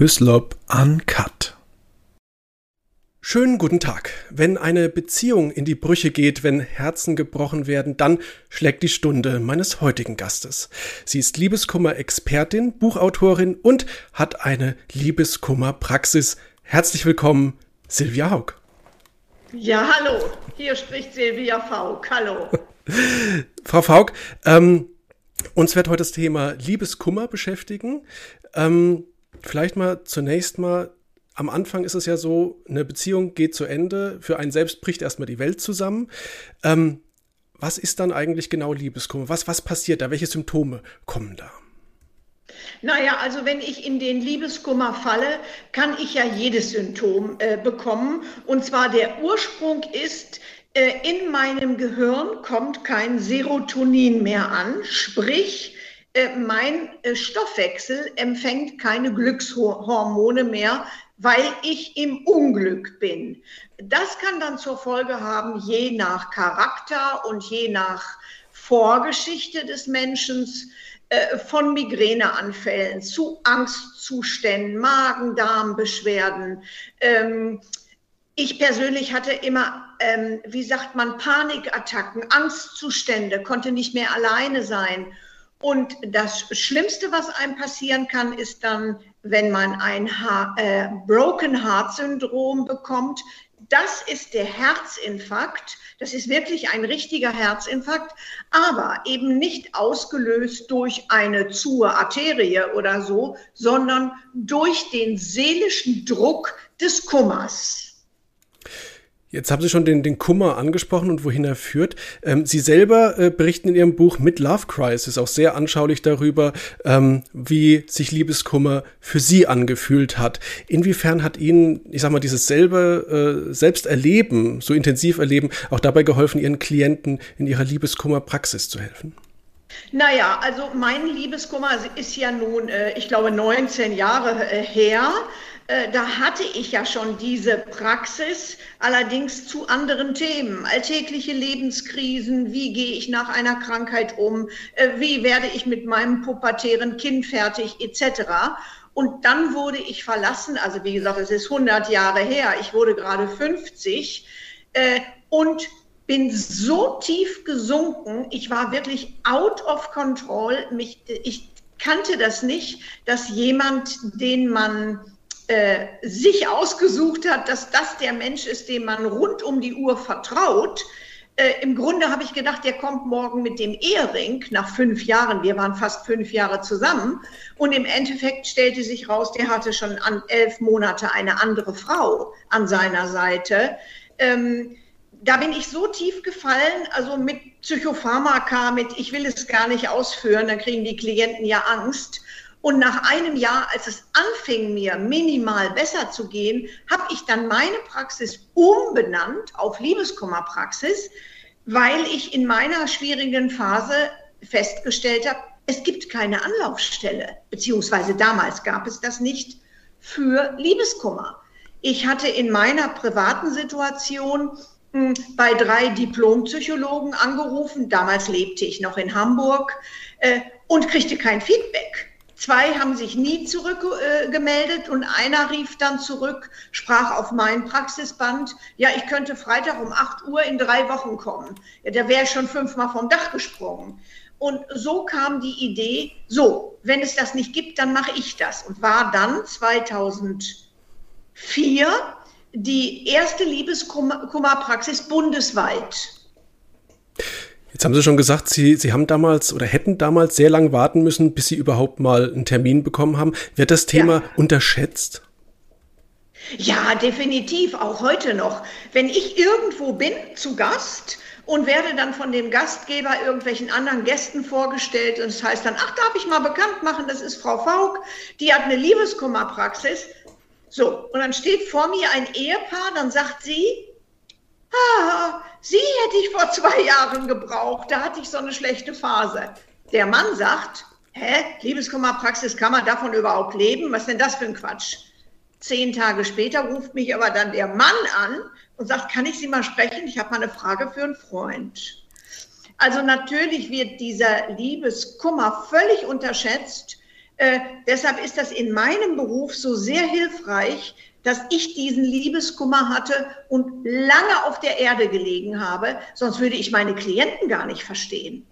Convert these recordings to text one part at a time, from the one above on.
Hyslop Uncut. Schönen guten Tag. Wenn eine Beziehung in die Brüche geht, wenn Herzen gebrochen werden, dann schlägt die Stunde meines heutigen Gastes. Sie ist Liebeskummer-Expertin, Buchautorin und hat eine Liebeskummer-Praxis. Herzlich willkommen, Silvia Haug. Ja, hallo. Hier spricht Silvia Faug. Hallo. Frau Faug, ähm, uns wird heute das Thema Liebeskummer beschäftigen. Ähm, vielleicht mal zunächst mal, am Anfang ist es ja so, eine Beziehung geht zu Ende, für einen selbst bricht erstmal die Welt zusammen. Ähm, was ist dann eigentlich genau Liebeskummer? Was, was passiert da? Welche Symptome kommen da? Naja, also wenn ich in den Liebeskummer falle, kann ich ja jedes Symptom äh, bekommen. Und zwar der Ursprung ist, äh, in meinem Gehirn kommt kein Serotonin mehr an, sprich, mein äh, Stoffwechsel empfängt keine Glückshormone mehr, weil ich im Unglück bin. Das kann dann zur Folge haben, je nach Charakter und je nach Vorgeschichte des Menschen, äh, von Migräneanfällen zu Angstzuständen, Magen-Darm-Beschwerden. Ähm, ich persönlich hatte immer, ähm, wie sagt man, Panikattacken, Angstzustände, konnte nicht mehr alleine sein. Und das Schlimmste, was einem passieren kann, ist dann, wenn man ein ha äh, Broken Heart Syndrom bekommt. Das ist der Herzinfarkt. Das ist wirklich ein richtiger Herzinfarkt, aber eben nicht ausgelöst durch eine zu Arterie oder so, sondern durch den seelischen Druck des Kummers. Jetzt haben Sie schon den, den Kummer angesprochen und wohin er führt. Ähm, Sie selber äh, berichten in Ihrem Buch Mit Love Crisis auch sehr anschaulich darüber, ähm, wie sich Liebeskummer für Sie angefühlt hat. Inwiefern hat Ihnen, ich sag mal, dieses selbe äh, Selbsterleben, so intensiv erleben, auch dabei geholfen, Ihren Klienten in ihrer Liebeskummerpraxis zu helfen? Naja, also mein Liebeskummer ist ja nun, äh, ich glaube, 19 Jahre äh, her. Äh, da hatte ich ja schon diese Praxis, allerdings zu anderen Themen. Alltägliche Lebenskrisen, wie gehe ich nach einer Krankheit um, äh, wie werde ich mit meinem pubertären Kind fertig, etc. Und dann wurde ich verlassen, also wie gesagt, es ist 100 Jahre her, ich wurde gerade 50 äh, und bin so tief gesunken, ich war wirklich out of control. Mich, ich kannte das nicht, dass jemand, den man äh, sich ausgesucht hat, dass das der Mensch ist, dem man rund um die Uhr vertraut. Äh, Im Grunde habe ich gedacht, der kommt morgen mit dem Ehering nach fünf Jahren. Wir waren fast fünf Jahre zusammen. Und im Endeffekt stellte sich raus, der hatte schon an elf Monate eine andere Frau an seiner Seite. Ähm, da bin ich so tief gefallen, also mit Psychopharmaka, mit ich will es gar nicht ausführen, dann kriegen die Klienten ja Angst. Und nach einem Jahr, als es anfing, mir minimal besser zu gehen, habe ich dann meine Praxis umbenannt auf Liebeskummerpraxis, weil ich in meiner schwierigen Phase festgestellt habe, es gibt keine Anlaufstelle, beziehungsweise damals gab es das nicht für Liebeskummer. Ich hatte in meiner privaten Situation hm, bei drei Diplompsychologen angerufen, damals lebte ich noch in Hamburg, äh, und kriegte kein Feedback. Zwei haben sich nie zurückgemeldet äh, und einer rief dann zurück, sprach auf mein Praxisband, ja, ich könnte Freitag um 8 Uhr in drei Wochen kommen. Ja, da wäre ich schon fünfmal vom Dach gesprungen. Und so kam die Idee, so, wenn es das nicht gibt, dann mache ich das. Und war dann 2004 die erste Liebeskummerpraxis bundesweit. Jetzt haben Sie schon gesagt, Sie, Sie haben damals oder hätten damals sehr lange warten müssen, bis Sie überhaupt mal einen Termin bekommen haben. Wird das Thema ja. unterschätzt? Ja, definitiv, auch heute noch. Wenn ich irgendwo bin zu Gast und werde dann von dem Gastgeber irgendwelchen anderen Gästen vorgestellt und es das heißt dann, ach, darf ich mal bekannt machen, das ist Frau Faug, die hat eine Liebeskummerpraxis. So, und dann steht vor mir ein Ehepaar, dann sagt sie, ah, sie hätte ich vor zwei Jahren gebraucht, da hatte ich so eine schlechte Phase. Der Mann sagt, hä, Liebeskummerpraxis, kann man davon überhaupt leben? Was ist denn das für ein Quatsch? Zehn Tage später ruft mich aber dann der Mann an und sagt, kann ich Sie mal sprechen? Ich habe mal eine Frage für einen Freund. Also natürlich wird dieser Liebeskummer völlig unterschätzt. Äh, deshalb ist das in meinem Beruf so sehr hilfreich, dass ich diesen Liebeskummer hatte und lange auf der Erde gelegen habe, sonst würde ich meine Klienten gar nicht verstehen.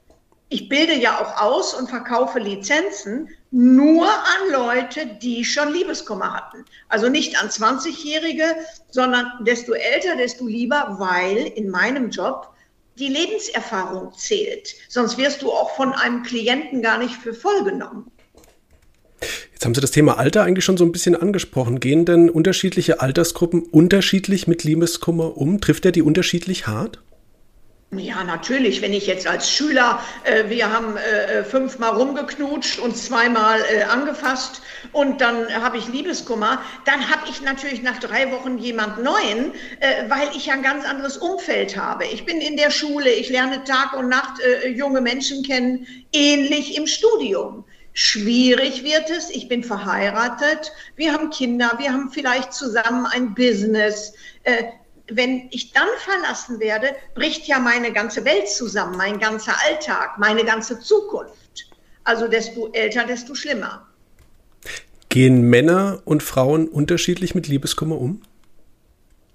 Ich bilde ja auch aus und verkaufe Lizenzen nur an Leute, die schon Liebeskummer hatten. Also nicht an 20-Jährige, sondern desto älter, desto lieber, weil in meinem Job die Lebenserfahrung zählt. Sonst wirst du auch von einem Klienten gar nicht für voll genommen. Jetzt haben Sie das Thema Alter eigentlich schon so ein bisschen angesprochen. Gehen denn unterschiedliche Altersgruppen unterschiedlich mit Liebeskummer um? Trifft er die unterschiedlich hart? Ja, natürlich. Wenn ich jetzt als Schüler, äh, wir haben äh, fünfmal rumgeknutscht und zweimal äh, angefasst und dann habe ich Liebeskummer, dann habe ich natürlich nach drei Wochen jemand Neuen, äh, weil ich ja ein ganz anderes Umfeld habe. Ich bin in der Schule, ich lerne Tag und Nacht äh, junge Menschen kennen, ähnlich im Studium. Schwierig wird es. Ich bin verheiratet. Wir haben Kinder. Wir haben vielleicht zusammen ein Business. Äh, wenn ich dann verlassen werde, bricht ja meine ganze Welt zusammen, mein ganzer Alltag, meine ganze Zukunft. Also desto älter, desto schlimmer. Gehen Männer und Frauen unterschiedlich mit Liebeskummer um?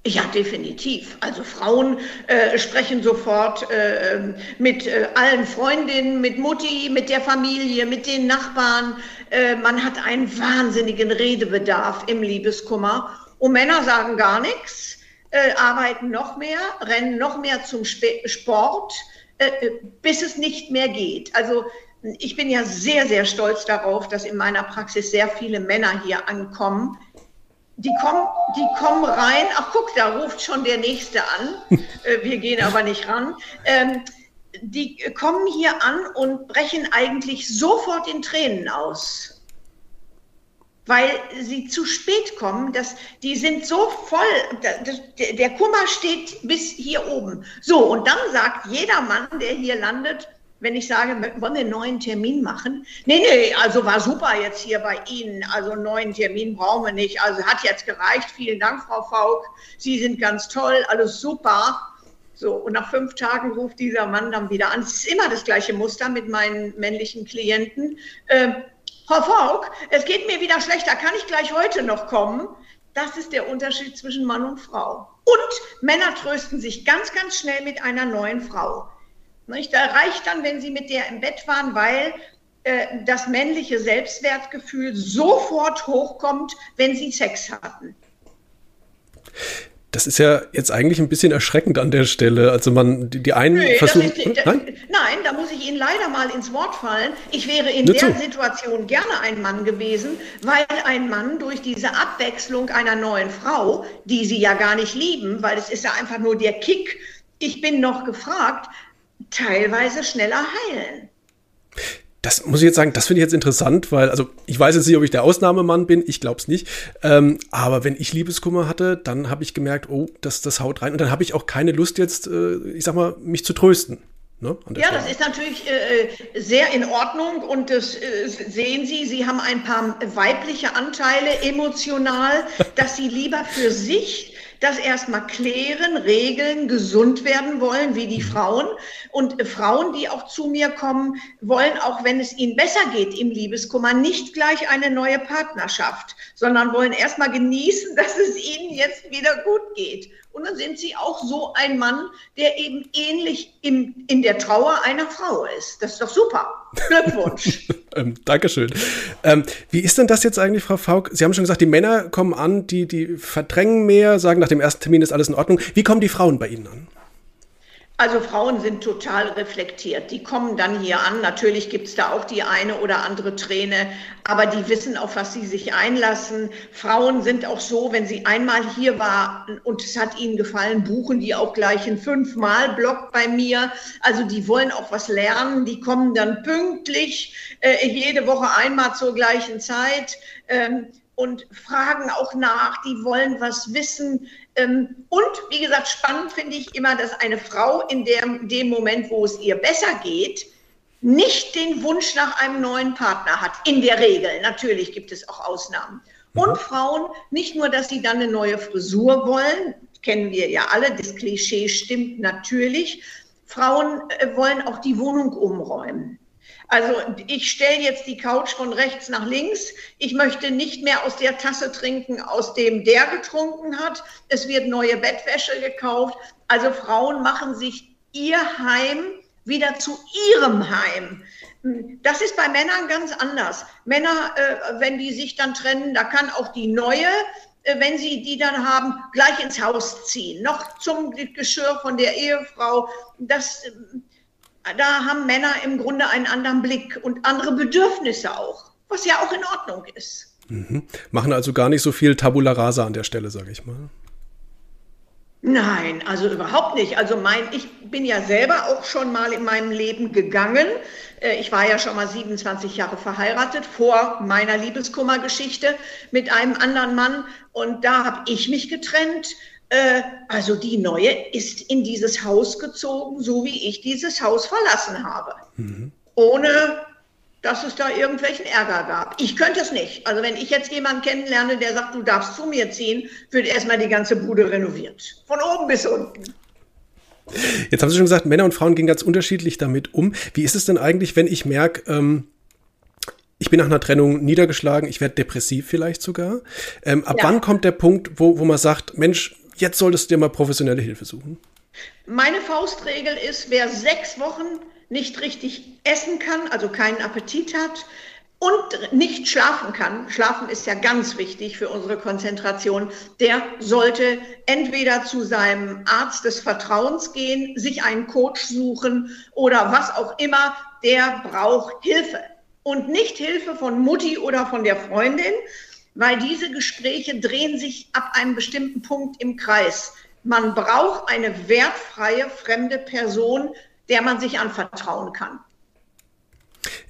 Ja, definitiv. Also Frauen äh, sprechen sofort äh, mit äh, allen Freundinnen, mit Mutti, mit der Familie, mit den Nachbarn. Äh, man hat einen wahnsinnigen Redebedarf im Liebeskummer. Und Männer sagen gar nichts, äh, arbeiten noch mehr, rennen noch mehr zum Sp Sport, äh, bis es nicht mehr geht. Also ich bin ja sehr, sehr stolz darauf, dass in meiner Praxis sehr viele Männer hier ankommen, die kommen, die kommen rein. Ach, guck, da ruft schon der Nächste an. Äh, wir gehen aber nicht ran. Ähm, die kommen hier an und brechen eigentlich sofort in Tränen aus. Weil sie zu spät kommen, dass die sind so voll, der Kummer steht bis hier oben. So, und dann sagt jeder Mann, der hier landet, wenn ich sage, wollen wir einen neuen Termin machen? Nee, nee, also war super jetzt hier bei Ihnen. Also einen neuen Termin brauchen wir nicht. Also hat jetzt gereicht. Vielen Dank, Frau Faulk. Sie sind ganz toll, alles super. So, und nach fünf Tagen ruft dieser Mann dann wieder an. Es ist immer das gleiche Muster mit meinen männlichen Klienten. Äh, Frau Faulk, es geht mir wieder schlechter. Kann ich gleich heute noch kommen? Das ist der Unterschied zwischen Mann und Frau. Und Männer trösten sich ganz, ganz schnell mit einer neuen Frau. Nicht? Da reicht dann, wenn sie mit der im Bett waren, weil äh, das männliche Selbstwertgefühl sofort hochkommt, wenn sie Sex hatten. Das ist ja jetzt eigentlich ein bisschen erschreckend an der Stelle. Also man, die, die einen Nö, versuchen. Ist, hm? nein? nein, da muss ich Ihnen leider mal ins Wort fallen. Ich wäre in Nicht der so. Situation gerne ein Mann gewesen, weil ein Mann durch diese Abwechslung einer neuen Frau, die sie ja gar nicht lieben, weil es ist ja einfach nur der Kick, ich bin noch gefragt, teilweise schneller heilen. Das muss ich jetzt sagen, das finde ich jetzt interessant, weil, also ich weiß jetzt nicht, ob ich der Ausnahmemann bin, ich glaube es nicht. Ähm, aber wenn ich Liebeskummer hatte, dann habe ich gemerkt, oh, das, das haut rein. Und dann habe ich auch keine Lust jetzt, äh, ich sag mal, mich zu trösten. Ne, ja, Stelle. das ist natürlich äh, sehr in Ordnung und das äh, sehen Sie, Sie haben ein paar weibliche Anteile emotional, dass Sie lieber für sich das erstmal klären, regeln, gesund werden wollen, wie die. Frauen. Und Frauen, die auch zu mir kommen, wollen, auch wenn es ihnen besser geht im Liebeskummer, nicht gleich eine neue Partnerschaft, sondern wollen erstmal genießen, dass es ihnen jetzt wieder gut geht. Und dann sind sie auch so ein Mann, der eben ähnlich im, in der Trauer einer Frau ist. Das ist doch super. Glückwunsch. ähm, Dankeschön. Ähm, wie ist denn das jetzt eigentlich, Frau Faulk? Sie haben schon gesagt, die Männer kommen an, die, die verdrängen mehr, sagen, nach dem ersten Termin ist alles in Ordnung. Wie kommen die Frauen bei Ihnen an? Also Frauen sind total reflektiert. Die kommen dann hier an. Natürlich gibt es da auch die eine oder andere Träne, aber die wissen, auf was sie sich einlassen. Frauen sind auch so, wenn sie einmal hier waren und es hat ihnen gefallen, buchen die auch gleich einen fünfmal-Block bei mir. Also die wollen auch was lernen. Die kommen dann pünktlich äh, jede Woche einmal zur gleichen Zeit. Ähm, und fragen auch nach, die wollen was wissen. Ähm, und wie gesagt, spannend finde ich immer, dass eine Frau in dem, dem Moment, wo es ihr besser geht, nicht den Wunsch nach einem neuen Partner hat. In der Regel. Natürlich gibt es auch Ausnahmen. Und mhm. Frauen, nicht nur, dass sie dann eine neue Frisur wollen, kennen wir ja alle, das Klischee stimmt natürlich. Frauen äh, wollen auch die Wohnung umräumen. Also ich stelle jetzt die Couch von rechts nach links. Ich möchte nicht mehr aus der Tasse trinken, aus dem der getrunken hat. Es wird neue Bettwäsche gekauft. Also Frauen machen sich ihr Heim wieder zu ihrem Heim. Das ist bei Männern ganz anders. Männer, äh, wenn die sich dann trennen, da kann auch die neue, äh, wenn sie die dann haben, gleich ins Haus ziehen. Noch zum Geschirr von der Ehefrau. Das, da haben Männer im Grunde einen anderen Blick und andere Bedürfnisse auch, was ja auch in Ordnung ist. Mhm. Machen also gar nicht so viel Tabula Rasa an der Stelle, sage ich mal. Nein, also überhaupt nicht. Also mein, ich bin ja selber auch schon mal in meinem Leben gegangen. Äh, ich war ja schon mal 27 Jahre verheiratet vor meiner Liebeskummergeschichte mit einem anderen Mann und da habe ich mich getrennt. Äh, also die neue ist in dieses Haus gezogen, so wie ich dieses Haus verlassen habe. Mhm. Ohne dass es da irgendwelchen Ärger gab. Ich könnte es nicht. Also wenn ich jetzt jemanden kennenlerne, der sagt, du darfst zu mir ziehen, wird erstmal die ganze Bude renoviert. Von oben bis unten. Jetzt haben Sie schon gesagt, Männer und Frauen gehen ganz unterschiedlich damit um. Wie ist es denn eigentlich, wenn ich merke, ähm, ich bin nach einer Trennung niedergeschlagen, ich werde depressiv vielleicht sogar. Ähm, ab ja. wann kommt der Punkt, wo, wo man sagt, Mensch, jetzt solltest du dir mal professionelle Hilfe suchen? Meine Faustregel ist, wer sechs Wochen nicht richtig essen kann, also keinen Appetit hat und nicht schlafen kann, schlafen ist ja ganz wichtig für unsere Konzentration, der sollte entweder zu seinem Arzt des Vertrauens gehen, sich einen Coach suchen oder was auch immer, der braucht Hilfe. Und nicht Hilfe von Mutti oder von der Freundin, weil diese Gespräche drehen sich ab einem bestimmten Punkt im Kreis. Man braucht eine wertfreie fremde Person, der man sich anvertrauen kann.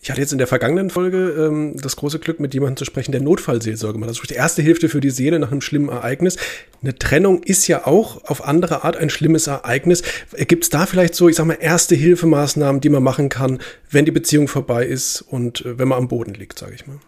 Ich hatte jetzt in der vergangenen Folge ähm, das große Glück, mit jemandem zu sprechen, der Notfallseelsorge macht. Das ist die erste Hilfe für die Seele nach einem schlimmen Ereignis. Eine Trennung ist ja auch auf andere Art ein schlimmes Ereignis. Gibt es da vielleicht so, ich sag mal, erste Hilfemaßnahmen, die man machen kann, wenn die Beziehung vorbei ist und äh, wenn man am Boden liegt, sage ich mal?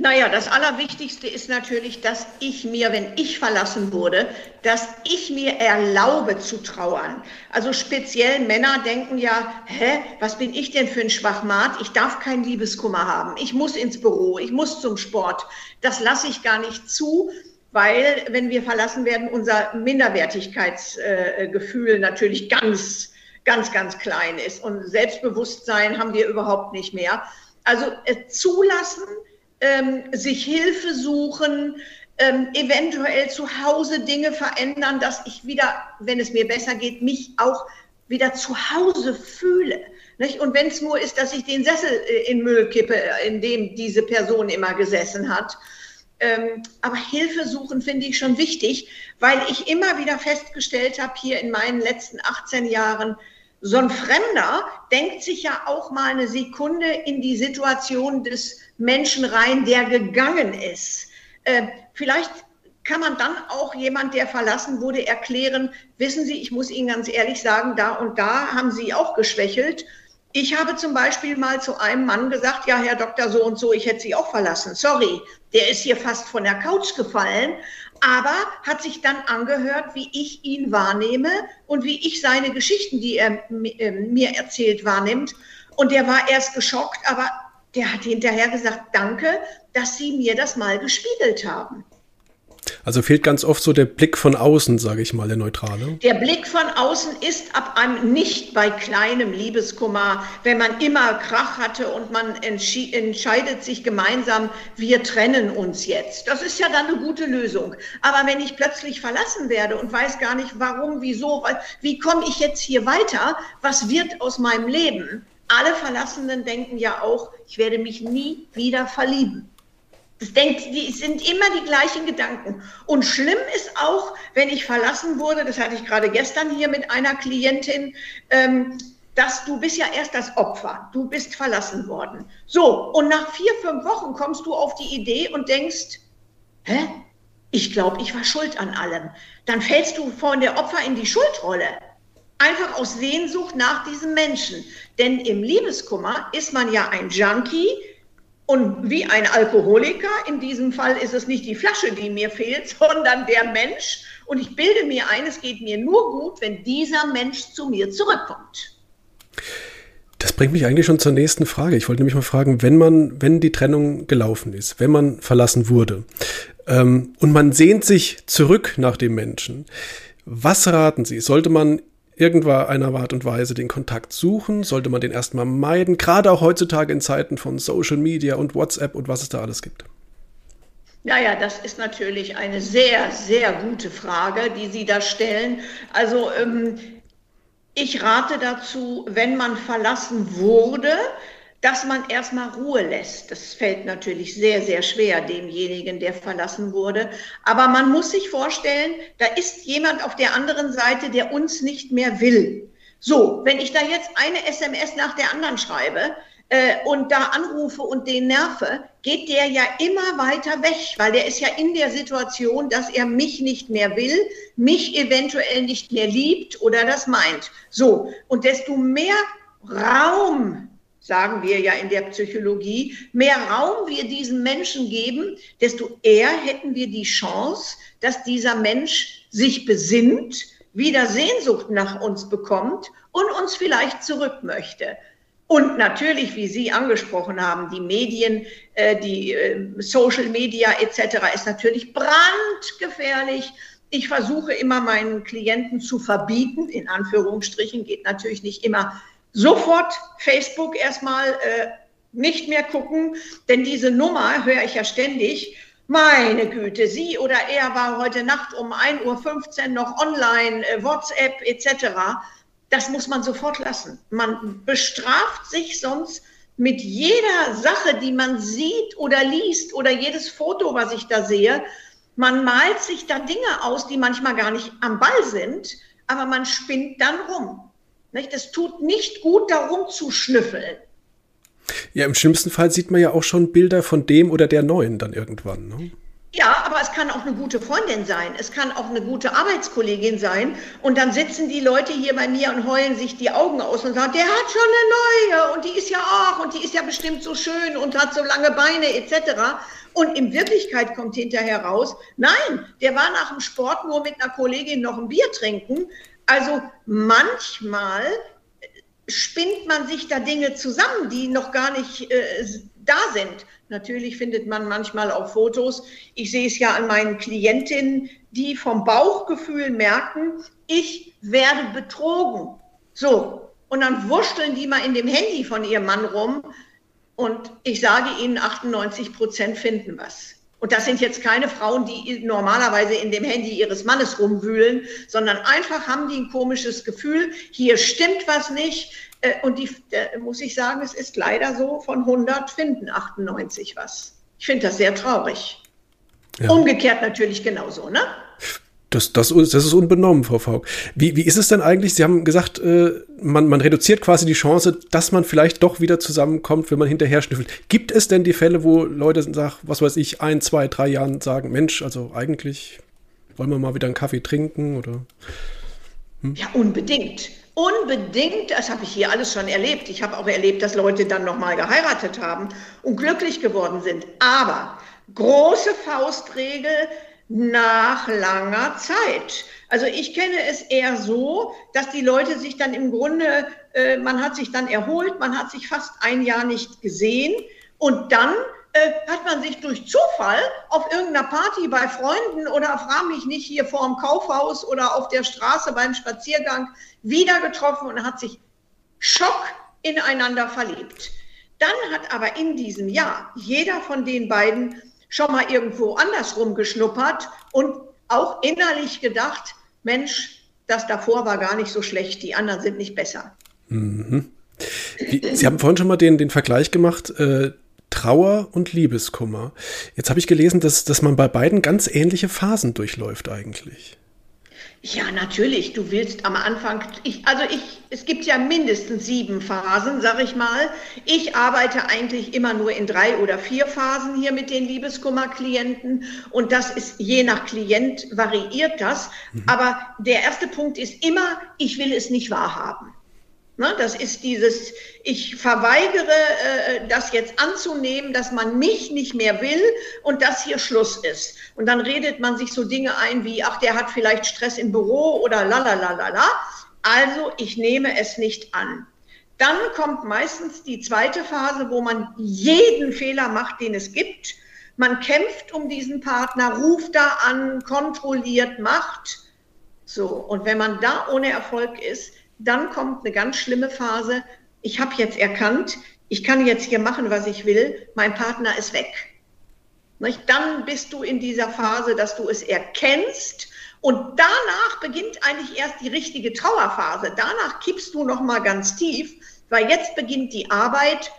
Naja, das Allerwichtigste ist natürlich, dass ich mir, wenn ich verlassen wurde, dass ich mir erlaube zu trauern. Also speziell Männer denken ja, hä, was bin ich denn für ein Schwachmat? Ich darf keinen Liebeskummer haben. Ich muss ins Büro, ich muss zum Sport. Das lasse ich gar nicht zu, weil wenn wir verlassen werden, unser Minderwertigkeitsgefühl natürlich ganz, ganz, ganz klein ist. Und Selbstbewusstsein haben wir überhaupt nicht mehr. Also äh, zulassen, ähm, sich Hilfe suchen, ähm, eventuell zu Hause Dinge verändern, dass ich wieder, wenn es mir besser geht, mich auch wieder zu Hause fühle. Nicht? Und wenn es nur ist, dass ich den Sessel äh, in Müll kippe, in dem diese Person immer gesessen hat. Ähm, aber Hilfe suchen finde ich schon wichtig, weil ich immer wieder festgestellt habe, hier in meinen letzten 18 Jahren, so ein Fremder denkt sich ja auch mal eine Sekunde in die Situation des Menschen rein, der gegangen ist. Äh, vielleicht kann man dann auch jemand, der verlassen wurde, erklären, wissen Sie, ich muss Ihnen ganz ehrlich sagen, da und da haben Sie auch geschwächelt. Ich habe zum Beispiel mal zu einem Mann gesagt, ja, Herr Doktor, so und so, ich hätte Sie auch verlassen. Sorry, der ist hier fast von der Couch gefallen, aber hat sich dann angehört, wie ich ihn wahrnehme und wie ich seine Geschichten, die er äh, mir erzählt, wahrnimmt. Und der war erst geschockt, aber der hat hinterher gesagt, danke, dass Sie mir das mal gespiegelt haben. Also fehlt ganz oft so der Blick von außen, sage ich mal, der Neutrale. Der Blick von außen ist ab einem nicht bei kleinem Liebeskummer, wenn man immer Krach hatte und man entscheidet sich gemeinsam, wir trennen uns jetzt. Das ist ja dann eine gute Lösung. Aber wenn ich plötzlich verlassen werde und weiß gar nicht warum, wieso, wie komme ich jetzt hier weiter, was wird aus meinem Leben? alle Verlassenen denken ja auch, ich werde mich nie wieder verlieben. Das denkt, die sind immer die gleichen Gedanken. Und schlimm ist auch, wenn ich verlassen wurde, das hatte ich gerade gestern hier mit einer Klientin, ähm, dass du bist ja erst das Opfer. Du bist verlassen worden. So, und nach vier, fünf Wochen kommst du auf die Idee und denkst, hä? Ich glaube, ich war schuld an allem. Dann fällst du von der Opfer in die Schuldrolle. Einfach aus Sehnsucht nach diesem Menschen. Denn im Liebeskummer ist man ja ein Junkie und wie ein Alkoholiker. In diesem Fall ist es nicht die Flasche, die mir fehlt, sondern der Mensch. Und ich bilde mir ein, es geht mir nur gut, wenn dieser Mensch zu mir zurückkommt. Das bringt mich eigentlich schon zur nächsten Frage. Ich wollte nämlich mal fragen, wenn man, wenn die Trennung gelaufen ist, wenn man verlassen wurde ähm, und man sehnt sich zurück nach dem Menschen, was raten Sie? Sollte man irgendeiner Art und Weise den Kontakt suchen? Sollte man den erstmal meiden? Gerade auch heutzutage in Zeiten von Social Media und WhatsApp und was es da alles gibt. Naja, das ist natürlich eine sehr, sehr gute Frage, die Sie da stellen. Also ähm, ich rate dazu, wenn man verlassen wurde, dass man erstmal Ruhe lässt. Das fällt natürlich sehr, sehr schwer demjenigen, der verlassen wurde. Aber man muss sich vorstellen, da ist jemand auf der anderen Seite, der uns nicht mehr will. So, wenn ich da jetzt eine SMS nach der anderen schreibe, äh, und da anrufe und den nerve, geht der ja immer weiter weg, weil der ist ja in der Situation, dass er mich nicht mehr will, mich eventuell nicht mehr liebt oder das meint. So, und desto mehr Raum, sagen wir ja in der Psychologie, mehr Raum wir diesen Menschen geben, desto eher hätten wir die Chance, dass dieser Mensch sich besinnt, wieder Sehnsucht nach uns bekommt und uns vielleicht zurück möchte. Und natürlich, wie Sie angesprochen haben, die Medien, äh, die äh, Social Media etc. ist natürlich brandgefährlich. Ich versuche immer meinen Klienten zu verbieten, in Anführungsstrichen, geht natürlich nicht immer sofort Facebook erstmal äh, nicht mehr gucken, denn diese Nummer höre ich ja ständig. Meine Güte, sie oder er war heute Nacht um 1.15 Uhr noch online, äh, WhatsApp etc das muss man sofort lassen. Man bestraft sich sonst mit jeder Sache, die man sieht oder liest oder jedes Foto, was ich da sehe. Man malt sich da Dinge aus, die manchmal gar nicht am Ball sind, aber man spinnt dann rum. Es tut nicht gut, darum zu schnüffeln. Ja, im schlimmsten Fall sieht man ja auch schon Bilder von dem oder der Neuen dann irgendwann. Ne? Ja, aber es kann auch eine gute Freundin sein. Es kann auch eine gute Arbeitskollegin sein. Und dann sitzen die Leute hier bei mir und heulen sich die Augen aus und sagen, der hat schon eine neue und die ist ja auch und die ist ja bestimmt so schön und hat so lange Beine etc. Und in Wirklichkeit kommt hinterher raus, nein, der war nach dem Sport nur mit einer Kollegin noch ein Bier trinken. Also manchmal spinnt man sich da Dinge zusammen, die noch gar nicht äh, da sind. Natürlich findet man manchmal auch Fotos. Ich sehe es ja an meinen Klientinnen, die vom Bauchgefühl merken, ich werde betrogen. So. Und dann wursteln die mal in dem Handy von ihrem Mann rum. Und ich sage Ihnen, 98 Prozent finden was. Und das sind jetzt keine Frauen, die normalerweise in dem Handy ihres Mannes rumwühlen, sondern einfach haben die ein komisches Gefühl, hier stimmt was nicht, äh, und die, äh, muss ich sagen, es ist leider so, von 100 finden 98 was. Ich finde das sehr traurig. Ja. Umgekehrt natürlich genauso, ne? Das, das, das ist unbenommen, Frau Faulk. Wie, wie ist es denn eigentlich? Sie haben gesagt, äh, man, man reduziert quasi die Chance, dass man vielleicht doch wieder zusammenkommt, wenn man hinterher schnüffelt. Gibt es denn die Fälle, wo Leute sagen, was weiß ich, ein, zwei, drei Jahren sagen, Mensch, also eigentlich wollen wir mal wieder einen Kaffee trinken oder? Hm? Ja, unbedingt. Unbedingt, das habe ich hier alles schon erlebt. Ich habe auch erlebt, dass Leute dann nochmal geheiratet haben und glücklich geworden sind. Aber große Faustregel nach langer Zeit. Also ich kenne es eher so, dass die Leute sich dann im Grunde, äh, man hat sich dann erholt, man hat sich fast ein Jahr nicht gesehen und dann äh, hat man sich durch Zufall auf irgendeiner Party bei Freunden oder frag mich nicht hier vor dem Kaufhaus oder auf der Straße beim Spaziergang wieder getroffen und hat sich Schock ineinander verliebt. Dann hat aber in diesem Jahr jeder von den beiden schon mal irgendwo andersrum geschnuppert und auch innerlich gedacht, Mensch, das davor war gar nicht so schlecht, die anderen sind nicht besser. Mhm. Sie haben vorhin schon mal den, den Vergleich gemacht, äh, Trauer und Liebeskummer. Jetzt habe ich gelesen, dass, dass man bei beiden ganz ähnliche Phasen durchläuft eigentlich. Ja, natürlich. Du willst am Anfang, ich, also ich, es gibt ja mindestens sieben Phasen, sag ich mal. Ich arbeite eigentlich immer nur in drei oder vier Phasen hier mit den Liebeskummer-Klienten und das ist je nach Klient variiert das. Mhm. Aber der erste Punkt ist immer, ich will es nicht wahrhaben. Ne, das ist dieses, ich verweigere, äh, das jetzt anzunehmen, dass man mich nicht mehr will und dass hier Schluss ist. Und dann redet man sich so Dinge ein wie, ach, der hat vielleicht Stress im Büro oder la la la la la. Also ich nehme es nicht an. Dann kommt meistens die zweite Phase, wo man jeden Fehler macht, den es gibt. Man kämpft um diesen Partner, ruft da an, kontrolliert, macht. So, und wenn man da ohne Erfolg ist, dann kommt eine ganz schlimme Phase. Ich habe jetzt erkannt, ich kann jetzt hier machen, was ich will, mein Partner ist weg. Nicht? Dann bist du in dieser Phase, dass du es erkennst und danach beginnt eigentlich erst die richtige Trauerphase. Danach kippst du noch mal ganz tief, weil jetzt beginnt die Arbeit.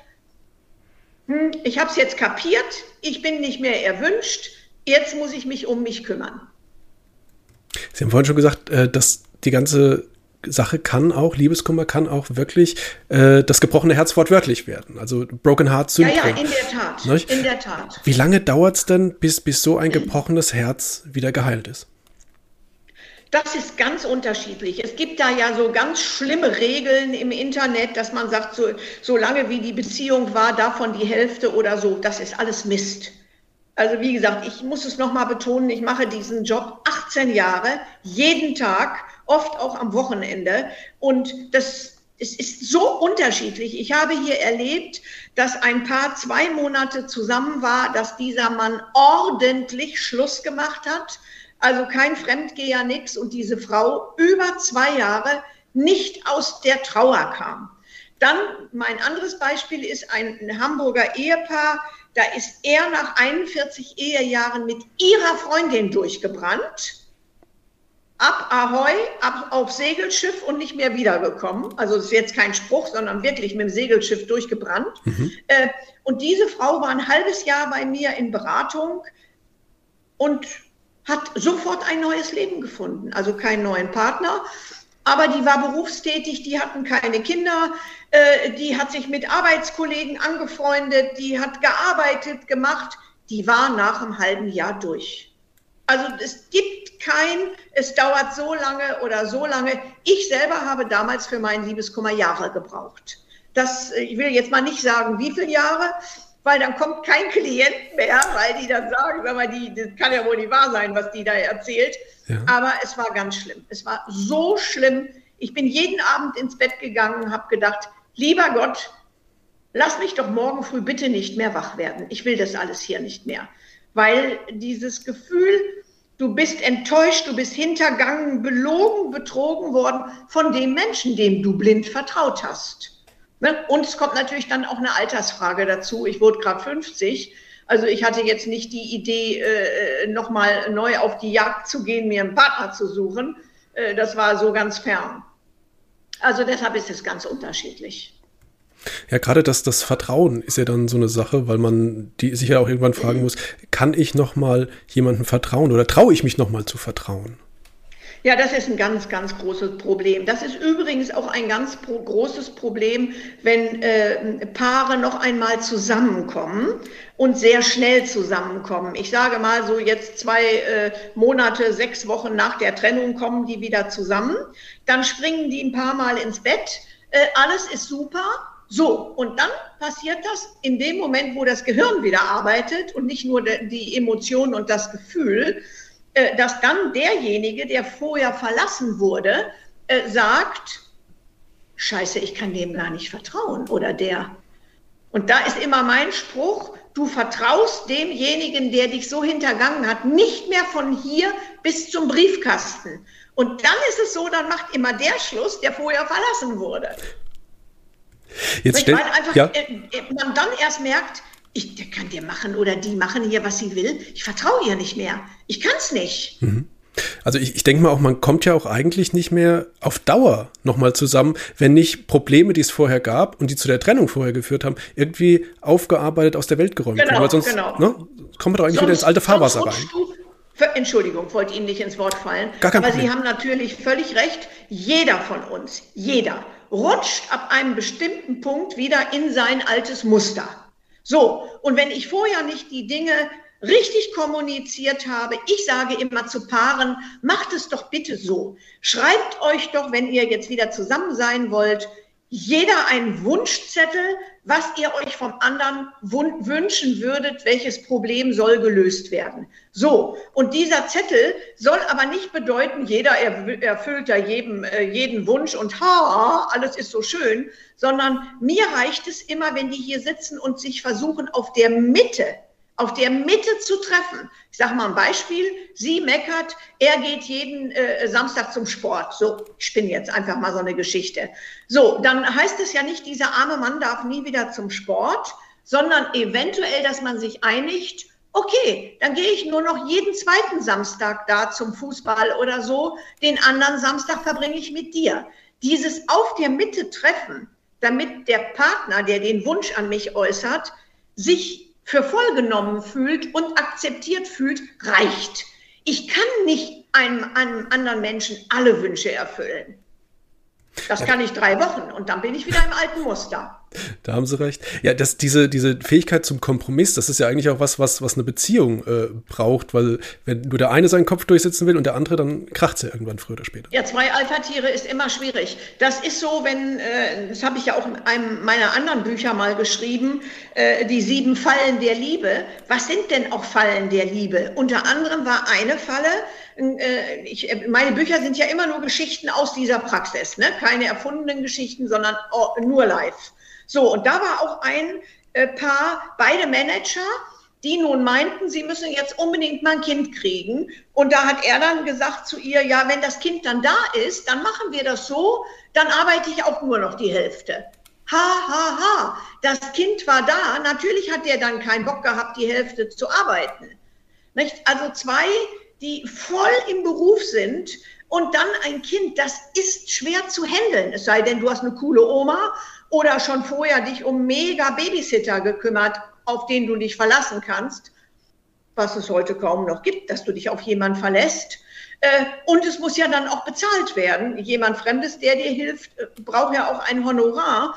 Hm, ich habe es jetzt kapiert, ich bin nicht mehr erwünscht, jetzt muss ich mich um mich kümmern. Sie haben vorhin schon gesagt, äh, dass die ganze Sache kann auch, Liebeskummer kann auch wirklich äh, das gebrochene Herz wortwörtlich werden. Also Broken Heart Syndrom. Ja, ja, in der Tat. Nicht? In der Tat. Wie lange dauert es denn, bis, bis so ein gebrochenes Herz wieder geheilt ist? Das ist ganz unterschiedlich. Es gibt da ja so ganz schlimme Regeln im Internet, dass man sagt, so, so lange wie die Beziehung war, davon die Hälfte oder so. Das ist alles Mist. Also wie gesagt, ich muss es nochmal betonen, ich mache diesen Job 18 Jahre, jeden Tag, oft auch am Wochenende. Und das es ist so unterschiedlich. Ich habe hier erlebt, dass ein Paar zwei Monate zusammen war, dass dieser Mann ordentlich Schluss gemacht hat, also kein Fremdgeher, nix, und diese Frau über zwei Jahre nicht aus der Trauer kam. Dann mein anderes Beispiel ist ein Hamburger Ehepaar, da ist er nach 41 Ehejahren mit ihrer Freundin durchgebrannt. Ab Ahoi, ab auf Segelschiff und nicht mehr wiedergekommen. Also das ist jetzt kein Spruch, sondern wirklich mit dem Segelschiff durchgebrannt. Mhm. Äh, und diese Frau war ein halbes Jahr bei mir in Beratung und hat sofort ein neues Leben gefunden. Also keinen neuen Partner, aber die war berufstätig, die hatten keine Kinder, äh, die hat sich mit Arbeitskollegen angefreundet, die hat gearbeitet, gemacht, die war nach einem halben Jahr durch. Also es gibt kein, es dauert so lange oder so lange. Ich selber habe damals für meinen Liebeskummer Jahre gebraucht. Das, ich will jetzt mal nicht sagen, wie viele Jahre, weil dann kommt kein Klient mehr, weil die dann sagen, sag mal, die, das kann ja wohl nicht wahr sein, was die da erzählt. Ja. Aber es war ganz schlimm. Es war so schlimm. Ich bin jeden Abend ins Bett gegangen und habe gedacht, lieber Gott, lass mich doch morgen früh bitte nicht mehr wach werden. Ich will das alles hier nicht mehr. Weil dieses Gefühl, du bist enttäuscht, du bist hintergangen, belogen, betrogen worden von dem Menschen, dem du blind vertraut hast. Ne? Und es kommt natürlich dann auch eine Altersfrage dazu. Ich wurde gerade 50. Also ich hatte jetzt nicht die Idee, äh, nochmal neu auf die Jagd zu gehen, mir einen Partner zu suchen. Äh, das war so ganz fern. Also deshalb ist es ganz unterschiedlich. Ja, gerade das, das Vertrauen ist ja dann so eine Sache, weil man die sich ja auch irgendwann fragen muss, kann ich nochmal jemandem vertrauen oder traue ich mich nochmal zu vertrauen? Ja, das ist ein ganz, ganz großes Problem. Das ist übrigens auch ein ganz pro großes Problem, wenn äh, Paare noch einmal zusammenkommen und sehr schnell zusammenkommen. Ich sage mal so jetzt zwei äh, Monate, sechs Wochen nach der Trennung kommen die wieder zusammen. Dann springen die ein paar Mal ins Bett. Äh, alles ist super. So, und dann passiert das in dem Moment, wo das Gehirn wieder arbeitet und nicht nur die Emotionen und das Gefühl, äh, dass dann derjenige, der vorher verlassen wurde, äh, sagt, scheiße, ich kann dem gar nicht vertrauen oder der. Und da ist immer mein Spruch, du vertraust demjenigen, der dich so hintergangen hat, nicht mehr von hier bis zum Briefkasten. Und dann ist es so, dann macht immer der Schluss, der vorher verlassen wurde. Jetzt Weil einfach ja. Äh, man dann erst merkt, ich, der kann dir machen oder die machen hier, was sie will. Ich vertraue ihr nicht mehr. Ich kann es nicht. Mhm. Also ich, ich denke mal auch, man kommt ja auch eigentlich nicht mehr auf Dauer nochmal zusammen, wenn nicht Probleme, die es vorher gab und die zu der Trennung vorher geführt haben, irgendwie aufgearbeitet aus der Welt geräumt genau, Weil sonst genau. ne, kommen wir doch eigentlich sonst, wieder ins alte Fahrwasser rein. Du, Entschuldigung, wollte Ihnen nicht ins Wort fallen. Gar kein aber Problem. Sie haben natürlich völlig recht. Jeder von uns, jeder, rutscht ab einem bestimmten Punkt wieder in sein altes Muster. So, und wenn ich vorher nicht die Dinge richtig kommuniziert habe, ich sage immer zu Paaren, macht es doch bitte so. Schreibt euch doch, wenn ihr jetzt wieder zusammen sein wollt, jeder einen Wunschzettel, was ihr euch vom anderen wünschen würdet, welches Problem soll gelöst werden. So, und dieser Zettel soll aber nicht bedeuten, jeder erfüllt da jedem, äh, jeden Wunsch und ha, alles ist so schön, sondern mir reicht es immer, wenn die hier sitzen und sich versuchen, auf der Mitte auf der Mitte zu treffen. Ich sage mal ein Beispiel. Sie meckert, er geht jeden äh, Samstag zum Sport. So, ich spinne jetzt einfach mal so eine Geschichte. So, dann heißt es ja nicht, dieser arme Mann darf nie wieder zum Sport, sondern eventuell, dass man sich einigt, okay, dann gehe ich nur noch jeden zweiten Samstag da zum Fußball oder so, den anderen Samstag verbringe ich mit dir. Dieses auf der Mitte treffen, damit der Partner, der den Wunsch an mich äußert, sich für voll genommen fühlt und akzeptiert fühlt, reicht. Ich kann nicht einem, einem anderen Menschen alle Wünsche erfüllen. Das kann ich drei Wochen und dann bin ich wieder im alten Muster. Da haben Sie recht. Ja, das, diese, diese Fähigkeit zum Kompromiss, das ist ja eigentlich auch was, was, was eine Beziehung äh, braucht, weil wenn nur der eine seinen Kopf durchsetzen will und der andere, dann kracht es ja irgendwann früher oder später. Ja, zwei Alpha-Tiere ist immer schwierig. Das ist so, wenn, äh, das habe ich ja auch in einem meiner anderen Bücher mal geschrieben, äh, die sieben Fallen der Liebe. Was sind denn auch Fallen der Liebe? Unter anderem war eine Falle, äh, ich, meine Bücher sind ja immer nur Geschichten aus dieser Praxis, ne? keine erfundenen Geschichten, sondern nur live. So, und da war auch ein äh, Paar, beide Manager, die nun meinten, sie müssen jetzt unbedingt mal ein Kind kriegen. Und da hat er dann gesagt zu ihr, ja, wenn das Kind dann da ist, dann machen wir das so, dann arbeite ich auch nur noch die Hälfte. Ha, ha, ha, das Kind war da. Natürlich hat der dann keinen Bock gehabt, die Hälfte zu arbeiten. Nicht? Also zwei, die voll im Beruf sind und dann ein Kind, das ist schwer zu handeln. Es sei denn, du hast eine coole Oma oder schon vorher dich um mega Babysitter gekümmert, auf den du dich verlassen kannst, was es heute kaum noch gibt, dass du dich auf jemanden verlässt. Äh, und es muss ja dann auch bezahlt werden. Jemand Fremdes, der dir hilft, äh, braucht ja auch ein Honorar.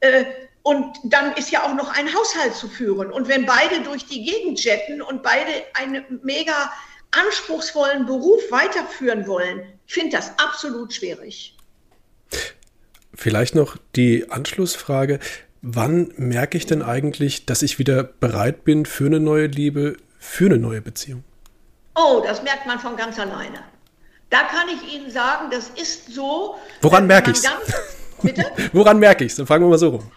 Äh, und dann ist ja auch noch ein Haushalt zu führen. Und wenn beide durch die Gegend jetten und beide einen mega anspruchsvollen Beruf weiterführen wollen, ich finde das absolut schwierig. Vielleicht noch die Anschlussfrage. Wann merke ich denn eigentlich, dass ich wieder bereit bin für eine neue Liebe, für eine neue Beziehung? Oh, das merkt man von ganz alleine. Da kann ich Ihnen sagen, das ist so. Woran merke ich es? Bitte? woran merke ich es? Dann fangen wir mal so rum.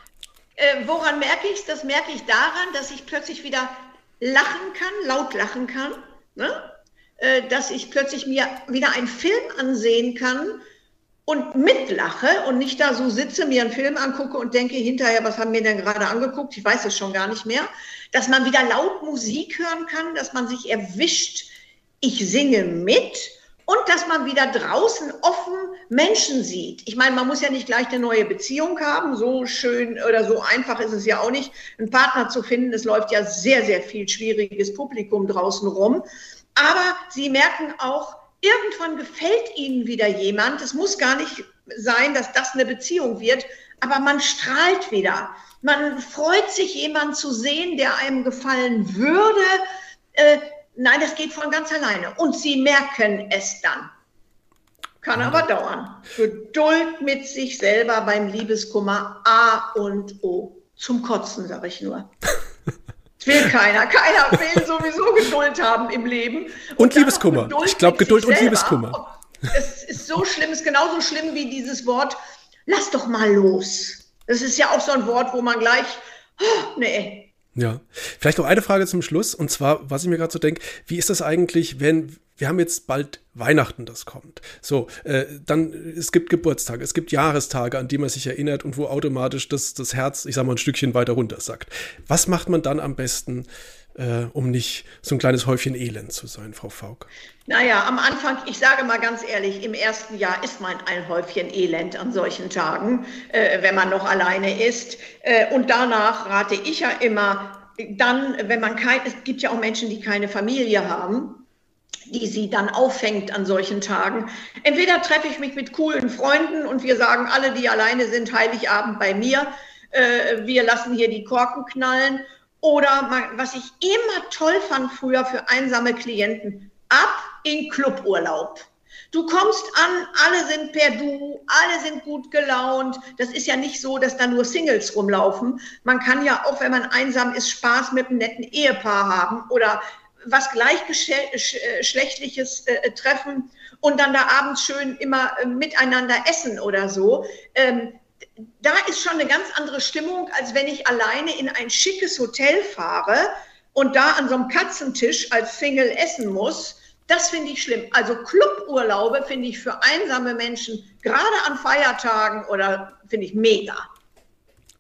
Äh, woran merke ich es? Das merke ich daran, dass ich plötzlich wieder lachen kann, laut lachen kann. Ne? Äh, dass ich plötzlich mir wieder einen Film ansehen kann, und mitlache und nicht da so sitze, mir einen Film angucke und denke hinterher, was haben wir denn gerade angeguckt? Ich weiß es schon gar nicht mehr. Dass man wieder laut Musik hören kann, dass man sich erwischt, ich singe mit und dass man wieder draußen offen Menschen sieht. Ich meine, man muss ja nicht gleich eine neue Beziehung haben, so schön oder so einfach ist es ja auch nicht, einen Partner zu finden. Es läuft ja sehr, sehr viel schwieriges Publikum draußen rum. Aber sie merken auch, irgendwann gefällt ihnen wieder jemand. Es muss gar nicht sein, dass das eine Beziehung wird, aber man strahlt wieder. Man freut sich, jemanden zu sehen, der einem gefallen würde. Äh, nein, das geht von ganz alleine. Und sie merken es dann. Kann aber dauern. Geduld mit sich selber beim Liebeskummer A und O. Zum Kotzen, sage ich nur. Will keiner. Keiner will sowieso Geduld haben im Leben. Und, und Liebeskummer. Ich glaube, Geduld und Liebeskummer. Es ist so schlimm, es ist genauso schlimm wie dieses Wort, lass doch mal los. Das ist ja auch so ein Wort, wo man gleich, oh, nee, ja, vielleicht noch eine Frage zum Schluss. Und zwar, was ich mir gerade so denke, wie ist das eigentlich, wenn wir haben jetzt bald Weihnachten, das kommt. So, äh, dann, es gibt Geburtstage, es gibt Jahrestage, an die man sich erinnert und wo automatisch das, das Herz, ich sag mal, ein Stückchen weiter runter sackt. Was macht man dann am besten, äh, um nicht so ein kleines Häufchen Elend zu sein, Frau Faulk? Naja, am Anfang, ich sage mal ganz ehrlich, im ersten Jahr ist man ein Häufchen Elend an solchen Tagen, äh, wenn man noch alleine ist. Äh, und danach rate ich ja immer, dann, wenn man kein, es gibt ja auch Menschen, die keine Familie haben, die sie dann auffängt an solchen Tagen. Entweder treffe ich mich mit coolen Freunden und wir sagen alle, die alleine sind, Heiligabend bei mir. Äh, wir lassen hier die Korken knallen. Oder was ich immer toll fand früher für einsame Klienten, ab in Cluburlaub. Du kommst an, alle sind per Du, alle sind gut gelaunt. Das ist ja nicht so, dass da nur Singles rumlaufen. Man kann ja auch, wenn man einsam ist, Spaß mit einem netten Ehepaar haben oder was gleichgeschlechtliches äh, äh, treffen und dann da abends schön immer äh, miteinander essen oder so. Ähm, da ist schon eine ganz andere Stimmung, als wenn ich alleine in ein schickes Hotel fahre und da an so einem Katzentisch als Single essen muss. Das finde ich schlimm. Also Cluburlaube finde ich für einsame Menschen, gerade an Feiertagen oder finde ich mega.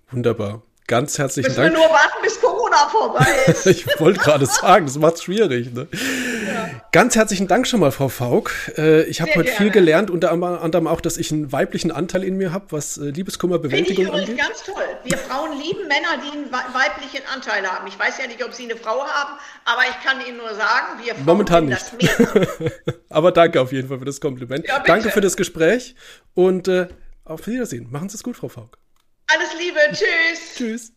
Wunderbar. Ganz herzlichen Müssen Dank. Wir nur warten, bis Corona vorbei ist. ich wollte gerade sagen, das macht es schwierig. Ne? Ja. Ganz herzlichen Dank schon mal, Frau Faulk. Äh, ich habe heute gerne. viel gelernt, unter anderem auch, dass ich einen weiblichen Anteil in mir habe, was äh, Liebeskummerbewältigung angeht. Finde ich übrigens ganz toll. Wir Frauen lieben Männer, die einen weiblichen Anteil haben. Ich weiß ja nicht, ob Sie eine Frau haben, aber ich kann Ihnen nur sagen, wir Frauen Momentan nicht. aber danke auf jeden Fall für das Kompliment. Ja, danke für das Gespräch und äh, auf Wiedersehen. Machen Sie es gut, Frau Faulk. Alles Liebe, tschüss. tschüss.